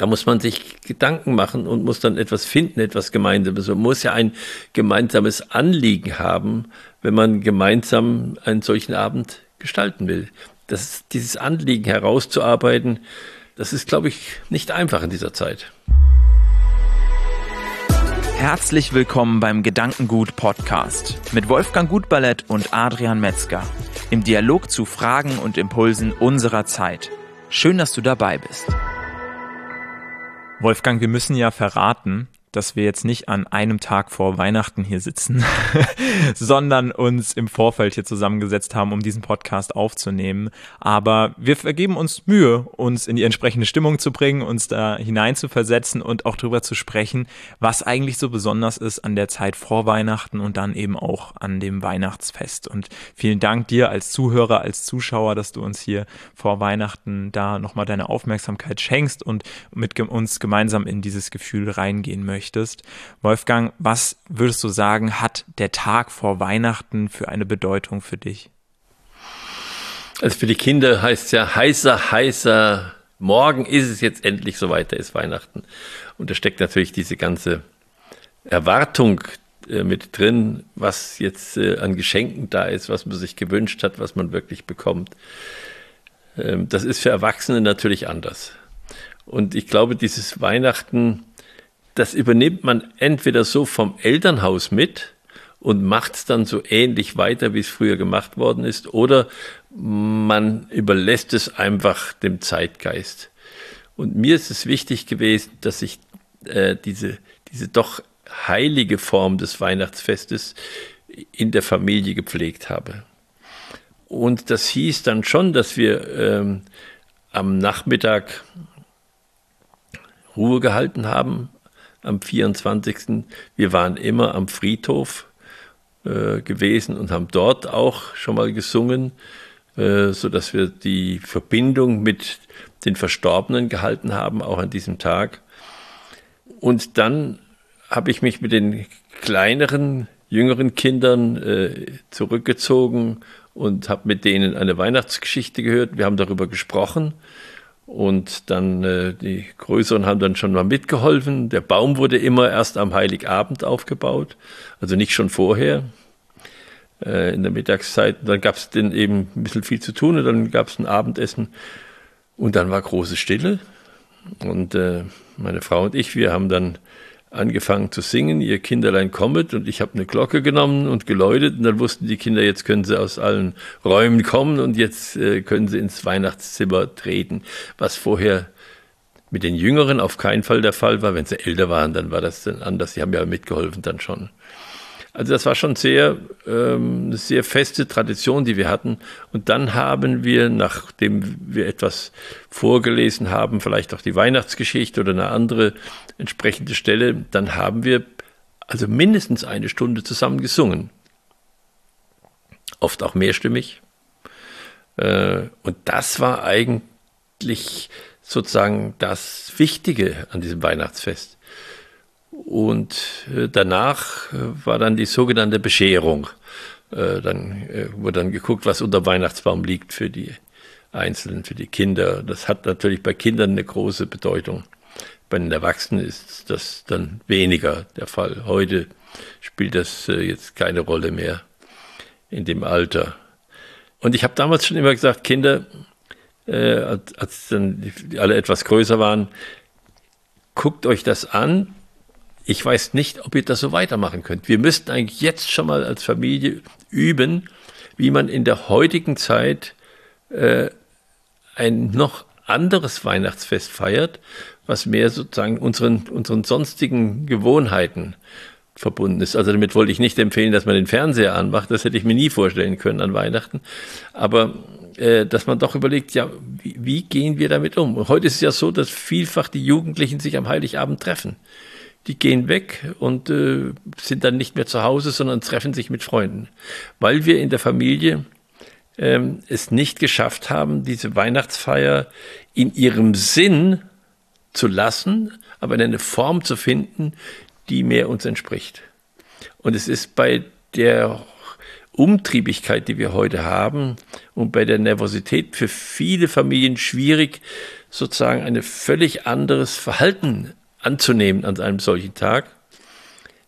Da muss man sich Gedanken machen und muss dann etwas finden, etwas Gemeinsames. Man muss ja ein gemeinsames Anliegen haben, wenn man gemeinsam einen solchen Abend gestalten will. Das, dieses Anliegen herauszuarbeiten, das ist, glaube ich, nicht einfach in dieser Zeit. Herzlich willkommen beim Gedankengut Podcast mit Wolfgang Gutballett und Adrian Metzger im Dialog zu Fragen und Impulsen unserer Zeit. Schön, dass du dabei bist. Wolfgang, wir müssen ja verraten, dass wir jetzt nicht an einem Tag vor Weihnachten hier sitzen, sondern uns im Vorfeld hier zusammengesetzt haben, um diesen Podcast aufzunehmen. Aber wir vergeben uns Mühe, uns in die entsprechende Stimmung zu bringen, uns da hinein zu versetzen und auch darüber zu sprechen, was eigentlich so besonders ist an der Zeit vor Weihnachten und dann eben auch an dem Weihnachtsfest. Und vielen Dank dir als Zuhörer, als Zuschauer, dass du uns hier vor Weihnachten da nochmal deine Aufmerksamkeit schenkst und mit uns gemeinsam in dieses Gefühl reingehen möchtest möchtest. Wolfgang, was würdest du sagen, hat der Tag vor Weihnachten für eine Bedeutung für dich? Also für die Kinder heißt es ja heißer, heißer, morgen ist es jetzt endlich soweit, da ist Weihnachten. Und da steckt natürlich diese ganze Erwartung äh, mit drin, was jetzt äh, an Geschenken da ist, was man sich gewünscht hat, was man wirklich bekommt. Ähm, das ist für Erwachsene natürlich anders. Und ich glaube, dieses Weihnachten das übernimmt man entweder so vom Elternhaus mit und macht es dann so ähnlich weiter, wie es früher gemacht worden ist, oder man überlässt es einfach dem Zeitgeist. Und mir ist es wichtig gewesen, dass ich äh, diese, diese doch heilige Form des Weihnachtsfestes in der Familie gepflegt habe. Und das hieß dann schon, dass wir ähm, am Nachmittag Ruhe gehalten haben, am 24. Wir waren immer am Friedhof äh, gewesen und haben dort auch schon mal gesungen, äh, so dass wir die Verbindung mit den Verstorbenen gehalten haben, auch an diesem Tag. Und dann habe ich mich mit den kleineren, jüngeren Kindern äh, zurückgezogen und habe mit denen eine Weihnachtsgeschichte gehört. Wir haben darüber gesprochen und dann äh, die Größeren haben dann schon mal mitgeholfen. Der Baum wurde immer erst am Heiligabend aufgebaut, also nicht schon vorher äh, in der Mittagszeit. Dann gab es dann eben ein bisschen viel zu tun und dann gab es ein Abendessen und dann war große Stille. Und äh, meine Frau und ich, wir haben dann angefangen zu singen, ihr Kinderlein kommet und ich habe eine Glocke genommen und geläutet und dann wussten die Kinder, jetzt können sie aus allen Räumen kommen und jetzt äh, können sie ins Weihnachtszimmer treten, was vorher mit den Jüngeren auf keinen Fall der Fall war. Wenn sie älter waren, dann war das dann anders. Sie haben ja mitgeholfen dann schon. Also das war schon sehr, ähm, sehr feste Tradition, die wir hatten. Und dann haben wir, nachdem wir etwas vorgelesen haben, vielleicht auch die Weihnachtsgeschichte oder eine andere entsprechende Stelle, dann haben wir also mindestens eine Stunde zusammen gesungen. Oft auch mehrstimmig. Äh, und das war eigentlich sozusagen das Wichtige an diesem Weihnachtsfest. Und äh, danach äh, war dann die sogenannte Bescherung. Äh, dann wurde dann geguckt, was unter Weihnachtsbaum liegt für die Einzelnen, für die Kinder. Das hat natürlich bei Kindern eine große Bedeutung. Bei den Erwachsenen ist das dann weniger der Fall. Heute spielt das jetzt keine Rolle mehr in dem Alter. Und ich habe damals schon immer gesagt, Kinder, als dann alle etwas größer waren, guckt euch das an, ich weiß nicht, ob ihr das so weitermachen könnt. Wir müssten eigentlich jetzt schon mal als Familie üben, wie man in der heutigen Zeit äh, ein noch anderes Weihnachtsfest feiert, was mehr sozusagen unseren, unseren sonstigen Gewohnheiten verbunden ist. Also damit wollte ich nicht empfehlen, dass man den Fernseher anmacht. Das hätte ich mir nie vorstellen können an Weihnachten. Aber äh, dass man doch überlegt, ja, wie, wie gehen wir damit um? Und heute ist es ja so, dass vielfach die Jugendlichen sich am Heiligabend treffen die gehen weg und äh, sind dann nicht mehr zu Hause, sondern treffen sich mit Freunden, weil wir in der Familie ähm, es nicht geschafft haben, diese Weihnachtsfeier in ihrem Sinn zu lassen, aber in eine Form zu finden, die mehr uns entspricht. Und es ist bei der Umtriebigkeit, die wir heute haben und bei der Nervosität für viele Familien schwierig, sozusagen ein völlig anderes Verhalten anzunehmen an einem solchen Tag.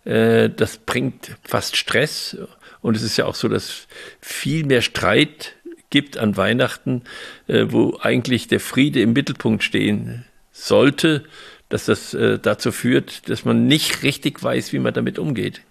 Äh, das bringt fast Stress und es ist ja auch so, dass viel mehr Streit gibt an Weihnachten, äh, wo eigentlich der Friede im Mittelpunkt stehen sollte, dass das äh, dazu führt, dass man nicht richtig weiß, wie man damit umgeht.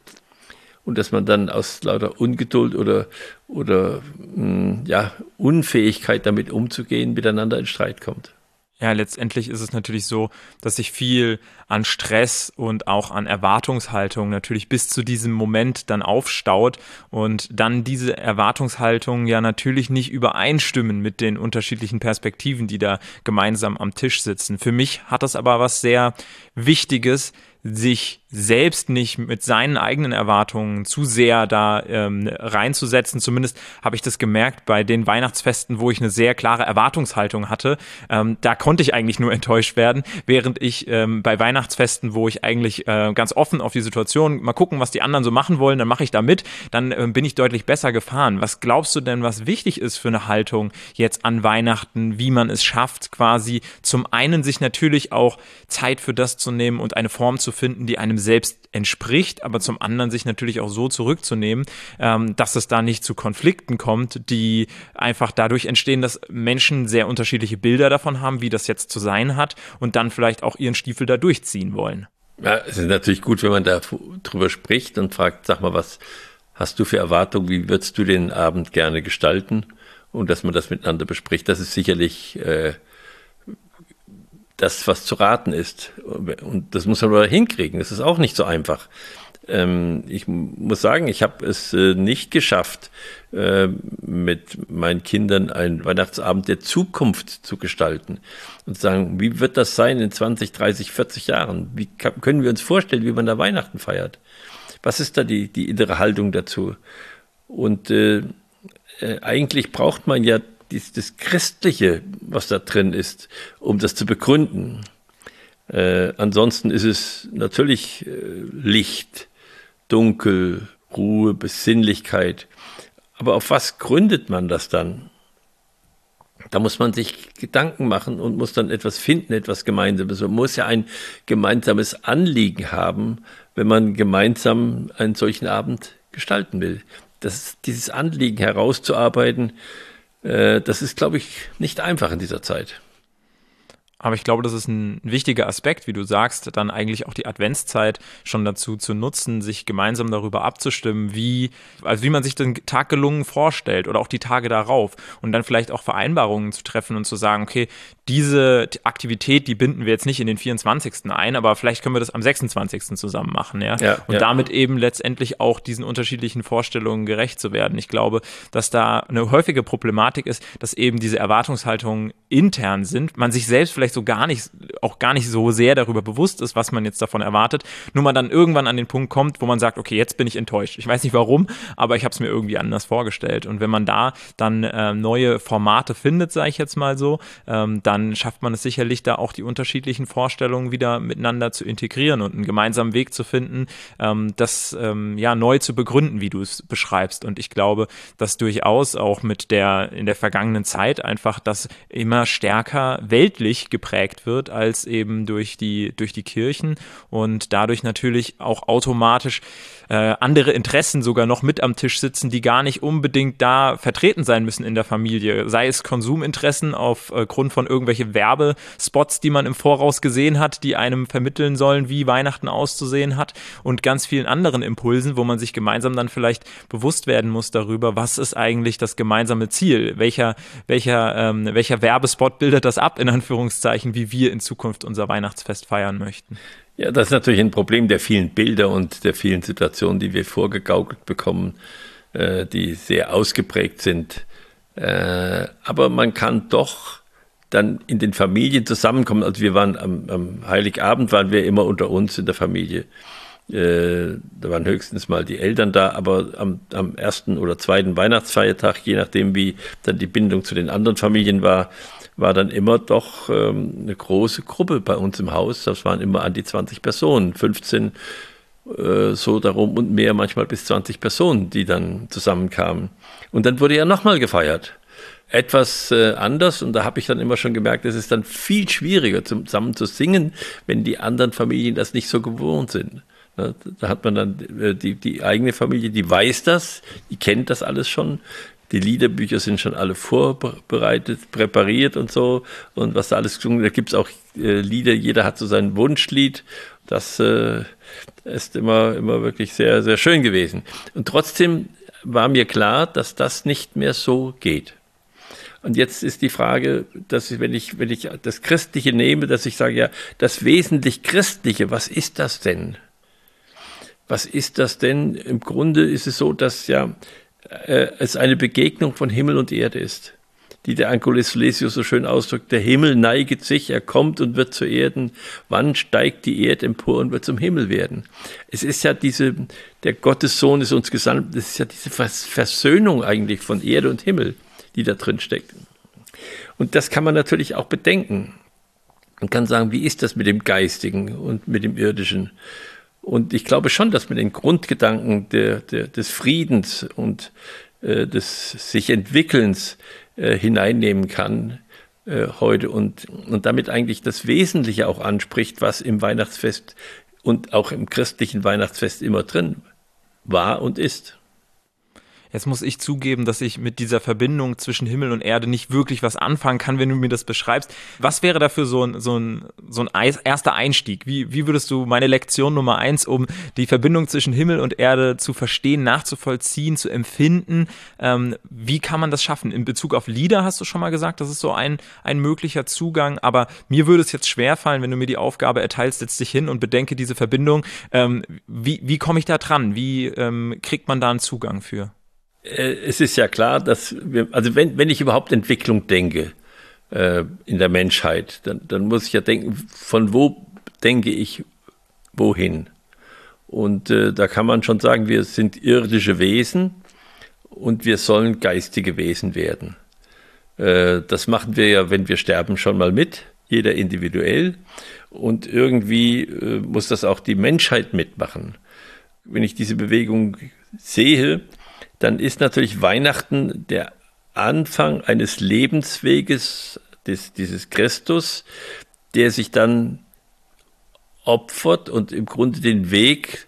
Und dass man dann aus lauter Ungeduld oder, oder mh, hm, ja, Unfähigkeit damit umzugehen, miteinander in Streit kommt. Ja, letztendlich ist es natürlich so, dass sich viel an Stress und auch an Erwartungshaltung natürlich bis zu diesem Moment dann aufstaut und dann diese Erwartungshaltung ja natürlich nicht übereinstimmen mit den unterschiedlichen Perspektiven, die da gemeinsam am Tisch sitzen. Für mich hat das aber was sehr Wichtiges, sich selbst nicht mit seinen eigenen Erwartungen zu sehr da ähm, reinzusetzen. Zumindest habe ich das gemerkt bei den Weihnachtsfesten, wo ich eine sehr klare Erwartungshaltung hatte. Ähm, da konnte ich eigentlich nur enttäuscht werden, während ich ähm, bei Weihnachtsfesten, wo ich eigentlich äh, ganz offen auf die Situation mal gucken, was die anderen so machen wollen, dann mache ich da mit, dann äh, bin ich deutlich besser gefahren. Was glaubst du denn, was wichtig ist für eine Haltung jetzt an Weihnachten, wie man es schafft, quasi zum einen sich natürlich auch Zeit für das zu nehmen und eine Form zu finden, die einem selbst entspricht, aber zum anderen sich natürlich auch so zurückzunehmen, ähm, dass es da nicht zu Konflikten kommt, die einfach dadurch entstehen, dass Menschen sehr unterschiedliche Bilder davon haben, wie das jetzt zu sein hat und dann vielleicht auch ihren Stiefel da durchziehen wollen. Ja, es ist natürlich gut, wenn man da drüber spricht und fragt, sag mal, was hast du für Erwartungen, wie würdest du den Abend gerne gestalten? Und dass man das miteinander bespricht, das ist sicherlich äh, das, was zu raten ist. Und das muss man aber hinkriegen. Das ist auch nicht so einfach. Ähm, ich muss sagen, ich habe es äh, nicht geschafft, äh, mit meinen Kindern einen Weihnachtsabend der Zukunft zu gestalten und zu sagen, wie wird das sein in 20, 30, 40 Jahren? Wie können wir uns vorstellen, wie man da Weihnachten feiert? Was ist da die, die innere Haltung dazu? Und äh, äh eigentlich braucht man ja dies, das Christliche, was da drin ist, um das zu begründen. Äh, ansonsten ist es natürlich äh, Licht, Dunkel, Ruhe, Besinnlichkeit. Aber auf was gründet man das dann? Da muss man sich Gedanken machen und muss dann etwas finden, etwas Gemeinsames. Man muss ja ein gemeinsames Anliegen haben, wenn man gemeinsam einen solchen Abend gestalten will. Das, dieses Anliegen herauszuarbeiten, äh, das ist, glaube ich, nicht einfach in dieser Zeit. Aber ich glaube, das ist ein wichtiger Aspekt, wie du sagst, dann eigentlich auch die Adventszeit schon dazu zu nutzen, sich gemeinsam darüber abzustimmen, wie, also wie man sich den Tag gelungen vorstellt oder auch die Tage darauf und dann vielleicht auch Vereinbarungen zu treffen und zu sagen, okay, diese Aktivität, die binden wir jetzt nicht in den 24. ein, aber vielleicht können wir das am 26. zusammen machen, ja. ja und ja. damit eben letztendlich auch diesen unterschiedlichen Vorstellungen gerecht zu werden. Ich glaube, dass da eine häufige Problematik ist, dass eben diese Erwartungshaltungen intern sind, man sich selbst vielleicht so gar nicht, auch gar nicht so sehr darüber bewusst ist, was man jetzt davon erwartet, nur man dann irgendwann an den Punkt kommt, wo man sagt, okay, jetzt bin ich enttäuscht. Ich weiß nicht warum, aber ich habe es mir irgendwie anders vorgestellt. Und wenn man da dann äh, neue Formate findet, sage ich jetzt mal so, ähm, dann schafft man es sicherlich da auch die unterschiedlichen Vorstellungen wieder miteinander zu integrieren und einen gemeinsamen Weg zu finden, ähm, das ähm, ja neu zu begründen, wie du es beschreibst. Und ich glaube, dass durchaus auch mit der in der vergangenen Zeit einfach das immer stärker weltlich geprägt wird als eben durch die durch die Kirchen und dadurch natürlich auch automatisch äh, andere Interessen sogar noch mit am Tisch sitzen, die gar nicht unbedingt da vertreten sein müssen in der Familie. Sei es Konsuminteressen aufgrund von irgendwelche Werbespots, die man im Voraus gesehen hat, die einem vermitteln sollen, wie Weihnachten auszusehen hat und ganz vielen anderen Impulsen, wo man sich gemeinsam dann vielleicht bewusst werden muss darüber, was ist eigentlich das gemeinsame Ziel? Welcher, welcher, ähm, welcher Werbespot bildet das ab, in Anführungszeichen, wie wir in Zukunft unser Weihnachtsfest feiern möchten? Ja, das ist natürlich ein Problem der vielen Bilder und der vielen Situationen, die wir vorgegaukelt bekommen, äh, die sehr ausgeprägt sind. Äh, aber man kann doch dann in den Familien zusammenkommen. Also wir waren am, am Heiligabend waren wir immer unter uns in der Familie. Äh, da waren höchstens mal die Eltern da, aber am, am ersten oder zweiten Weihnachtsfeiertag, je nachdem wie dann die Bindung zu den anderen Familien war, war dann immer doch ähm, eine große Gruppe bei uns im Haus. Das waren immer an die 20 Personen, 15 äh, so darum und mehr, manchmal bis 20 Personen, die dann zusammenkamen. Und dann wurde ja nochmal gefeiert. Etwas äh, anders und da habe ich dann immer schon gemerkt, es ist dann viel schwieriger zusammen zu singen, wenn die anderen Familien das nicht so gewohnt sind. Da hat man dann äh, die, die eigene Familie, die weiß das, die kennt das alles schon. Die Liederbücher sind schon alle vorbereitet, präpariert und so. Und was da alles gesungen, da gibt es auch äh, Lieder, jeder hat so sein Wunschlied. Das äh, ist immer, immer wirklich sehr, sehr schön gewesen. Und trotzdem war mir klar, dass das nicht mehr so geht. Und jetzt ist die Frage, dass ich, wenn ich, wenn ich das Christliche nehme, dass ich sage, ja, das wesentlich Christliche, was ist das denn? Was ist das denn? Im Grunde ist es so, dass ja äh, es eine Begegnung von Himmel und Erde ist, die der Ankulis Silesius so schön ausdrückt. Der Himmel neiget sich, er kommt und wird zu Erden. Wann steigt die Erde empor und wird zum Himmel werden? Es ist ja diese, der Gottessohn ist uns gesandt, das ist ja diese Versöhnung eigentlich von Erde und Himmel, die da drin steckt. Und das kann man natürlich auch bedenken. Man kann sagen, wie ist das mit dem Geistigen und mit dem Irdischen? Und ich glaube schon, dass man den Grundgedanken der, der, des Friedens und äh, des sich Entwickelns äh, hineinnehmen kann äh, heute und, und damit eigentlich das Wesentliche auch anspricht, was im Weihnachtsfest und auch im christlichen Weihnachtsfest immer drin war und ist. Jetzt muss ich zugeben, dass ich mit dieser Verbindung zwischen Himmel und Erde nicht wirklich was anfangen kann, wenn du mir das beschreibst. Was wäre dafür so ein, so ein, so ein erster Einstieg? Wie, wie würdest du meine Lektion Nummer eins, um die Verbindung zwischen Himmel und Erde zu verstehen, nachzuvollziehen, zu empfinden, ähm, wie kann man das schaffen? In Bezug auf Lieder hast du schon mal gesagt, das ist so ein, ein möglicher Zugang, aber mir würde es jetzt schwerfallen, wenn du mir die Aufgabe erteilst, setz dich hin und bedenke diese Verbindung. Ähm, wie, wie komme ich da dran? Wie ähm, kriegt man da einen Zugang für? Äh, es ist ja klar, dass wir, also wenn, wenn ich überhaupt Entwicklung denke äh, in der Menschheit, dann, dann muss ich ja denken, von wo denke ich wohin? Und äh, da kann man schon sagen, wir sind irdische Wesen und wir sollen geistige Wesen werden. Äh, das machen wir ja, wenn wir sterben, schon mal mit, jeder individuell. Und irgendwie äh, muss das auch die Menschheit mitmachen. Wenn ich diese Bewegung sehe, dann ist natürlich Weihnachten der Anfang eines Lebensweges des, dieses Christus, der sich dann opfert und im Grunde den Weg,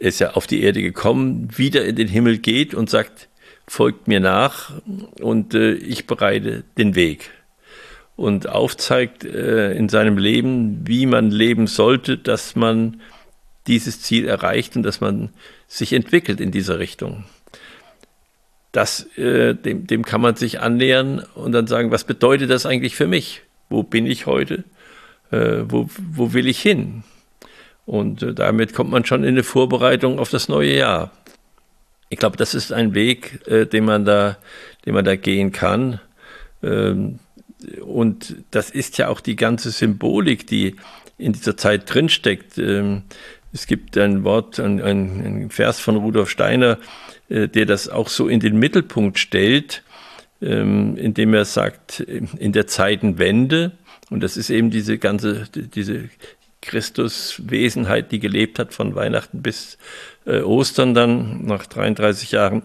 er ist ja auf die Erde gekommen, wieder in den Himmel geht und sagt, folgt mir nach und äh, ich bereite den Weg. Und aufzeigt äh, in seinem Leben, wie man leben sollte, dass man dieses Ziel erreicht und dass man sich entwickelt in dieser Richtung das, äh, dem, dem kann man sich annähern und dann sagen, was bedeutet das eigentlich für mich? Wo bin ich heute? Äh, wo, wo will ich hin? Und äh, damit kommt man schon in eine Vorbereitung auf das neue Jahr. Ich glaube, das ist ein Weg, äh, den man da, den man da gehen kann. Ähm, und das ist ja auch die ganze Symbolik, die in dieser Zeit drinsteckt. Ähm, es gibt ein Wort, ein, ein, ein Vers von Rudolf Steiner, der das auch so in den Mittelpunkt stellt, ähm, indem er sagt, in der Zeitenwende, und das ist eben diese ganze, diese Christuswesenheit, die gelebt hat von Weihnachten bis äh, Ostern dann nach 33 Jahren.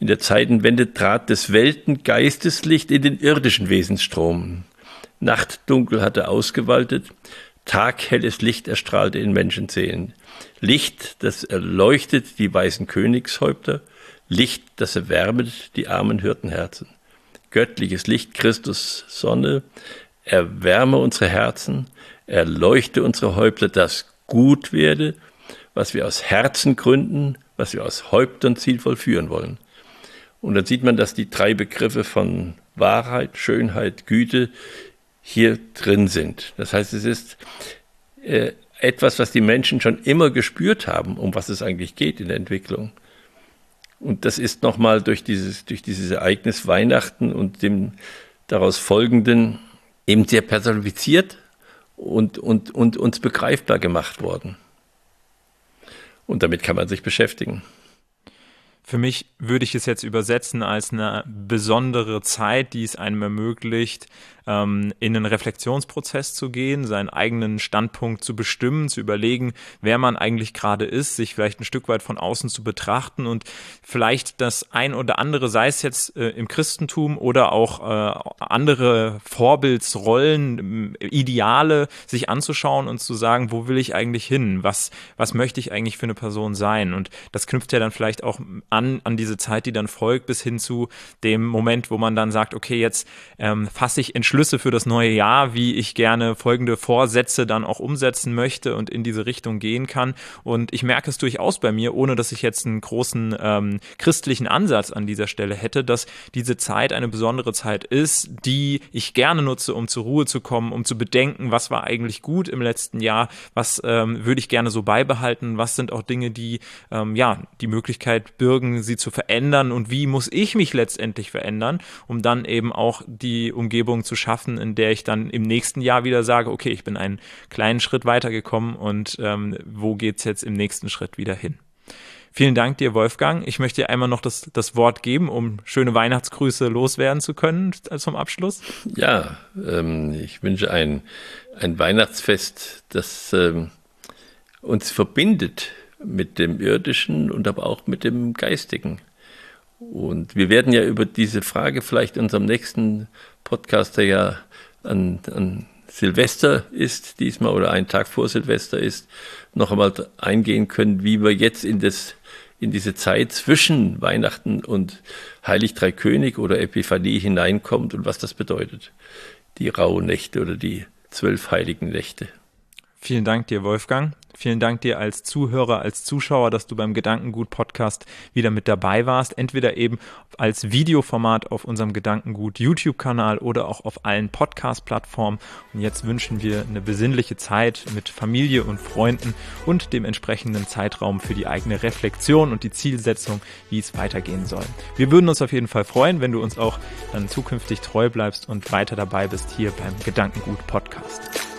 In der Zeitenwende trat des Welten Geisteslicht in den irdischen Wesensstrom. Nachtdunkel hatte ausgewaltet, taghelles Licht erstrahlte in Menschenseelen. Licht, das erleuchtet die weißen Königshäupter, Licht, das erwärmet die armen Hirtenherzen. Göttliches Licht, Christus Sonne, erwärme unsere Herzen, erleuchte unsere Häupter, dass gut werde, was wir aus Herzen gründen, was wir aus Häuptern zielvoll führen wollen. Und dann sieht man, dass die drei Begriffe von Wahrheit, Schönheit, Güte hier drin sind. Das heißt, es ist äh, etwas, was die Menschen schon immer gespürt haben, um was es eigentlich geht in der Entwicklung. Und das ist nochmal durch dieses, durch dieses Ereignis Weihnachten und dem daraus folgenden eben sehr personifiziert und, und, und uns begreifbar gemacht worden. Und damit kann man sich beschäftigen. Für mich würde ich es jetzt übersetzen als eine besondere Zeit, die es einem ermöglicht, ähm, in einen Reflexionsprozess zu gehen, seinen eigenen Standpunkt zu bestimmen, zu überlegen, wer man eigentlich gerade ist, sich vielleicht ein Stück weit von außen zu betrachten und vielleicht das ein oder andere, sei es jetzt äh, im Christentum oder auch äh, andere Vorbildsrollen, Ideale, sich anzuschauen und zu sagen, wo will ich eigentlich hin? Was, was möchte ich eigentlich für eine Person sein? Und das knüpft ja dann vielleicht auch an diese Zeit, die dann folgt, bis hin zu dem Moment, wo man dann sagt, okay, jetzt ähm, fasse ich Entschlüsse für das neue Jahr, wie ich gerne folgende Vorsätze dann auch umsetzen möchte und in diese Richtung gehen kann. Und ich merke es durchaus bei mir, ohne dass ich jetzt einen großen ähm, christlichen Ansatz an dieser Stelle hätte, dass diese Zeit eine besondere Zeit ist, die ich gerne nutze, um zur Ruhe zu kommen, um zu bedenken, was war eigentlich gut im letzten Jahr, was ähm, würde ich gerne so beibehalten, was sind auch Dinge, die ähm, ja die Möglichkeit bürgen, sie zu verändern und wie muss ich mich letztendlich verändern, um dann eben auch die Umgebung zu schaffen, in der ich dann im nächsten Jahr wieder sage, okay, ich bin einen kleinen Schritt weitergekommen und ähm, wo geht's jetzt im nächsten Schritt wieder hin? Vielen Dank dir, Wolfgang. Ich möchte dir einmal noch das, das Wort geben, um schöne Weihnachtsgrüße loswerden zu können zum Abschluss. Ja, ähm, ich wünsche ein, ein Weihnachtsfest, das ähm, uns verbindet mit dem Irdischen und aber auch mit dem Geistigen. Und wir werden ja über diese Frage vielleicht in unserem nächsten Podcast, der ja an, an Silvester ist, diesmal oder einen Tag vor Silvester ist, noch einmal eingehen können, wie wir jetzt in, das, in diese Zeit zwischen Weihnachten und Heilig Drei König oder Epiphanie hineinkommt und was das bedeutet. Die rauen Nächte oder die zwölf heiligen Nächte. Vielen Dank dir, Wolfgang. Vielen Dank dir als Zuhörer, als Zuschauer, dass du beim Gedankengut Podcast wieder mit dabei warst. Entweder eben als Videoformat auf unserem Gedankengut YouTube-Kanal oder auch auf allen Podcast-Plattformen. Und jetzt wünschen wir eine besinnliche Zeit mit Familie und Freunden und dem entsprechenden Zeitraum für die eigene Reflexion und die Zielsetzung, wie es weitergehen soll. Wir würden uns auf jeden Fall freuen, wenn du uns auch dann zukünftig treu bleibst und weiter dabei bist hier beim Gedankengut Podcast.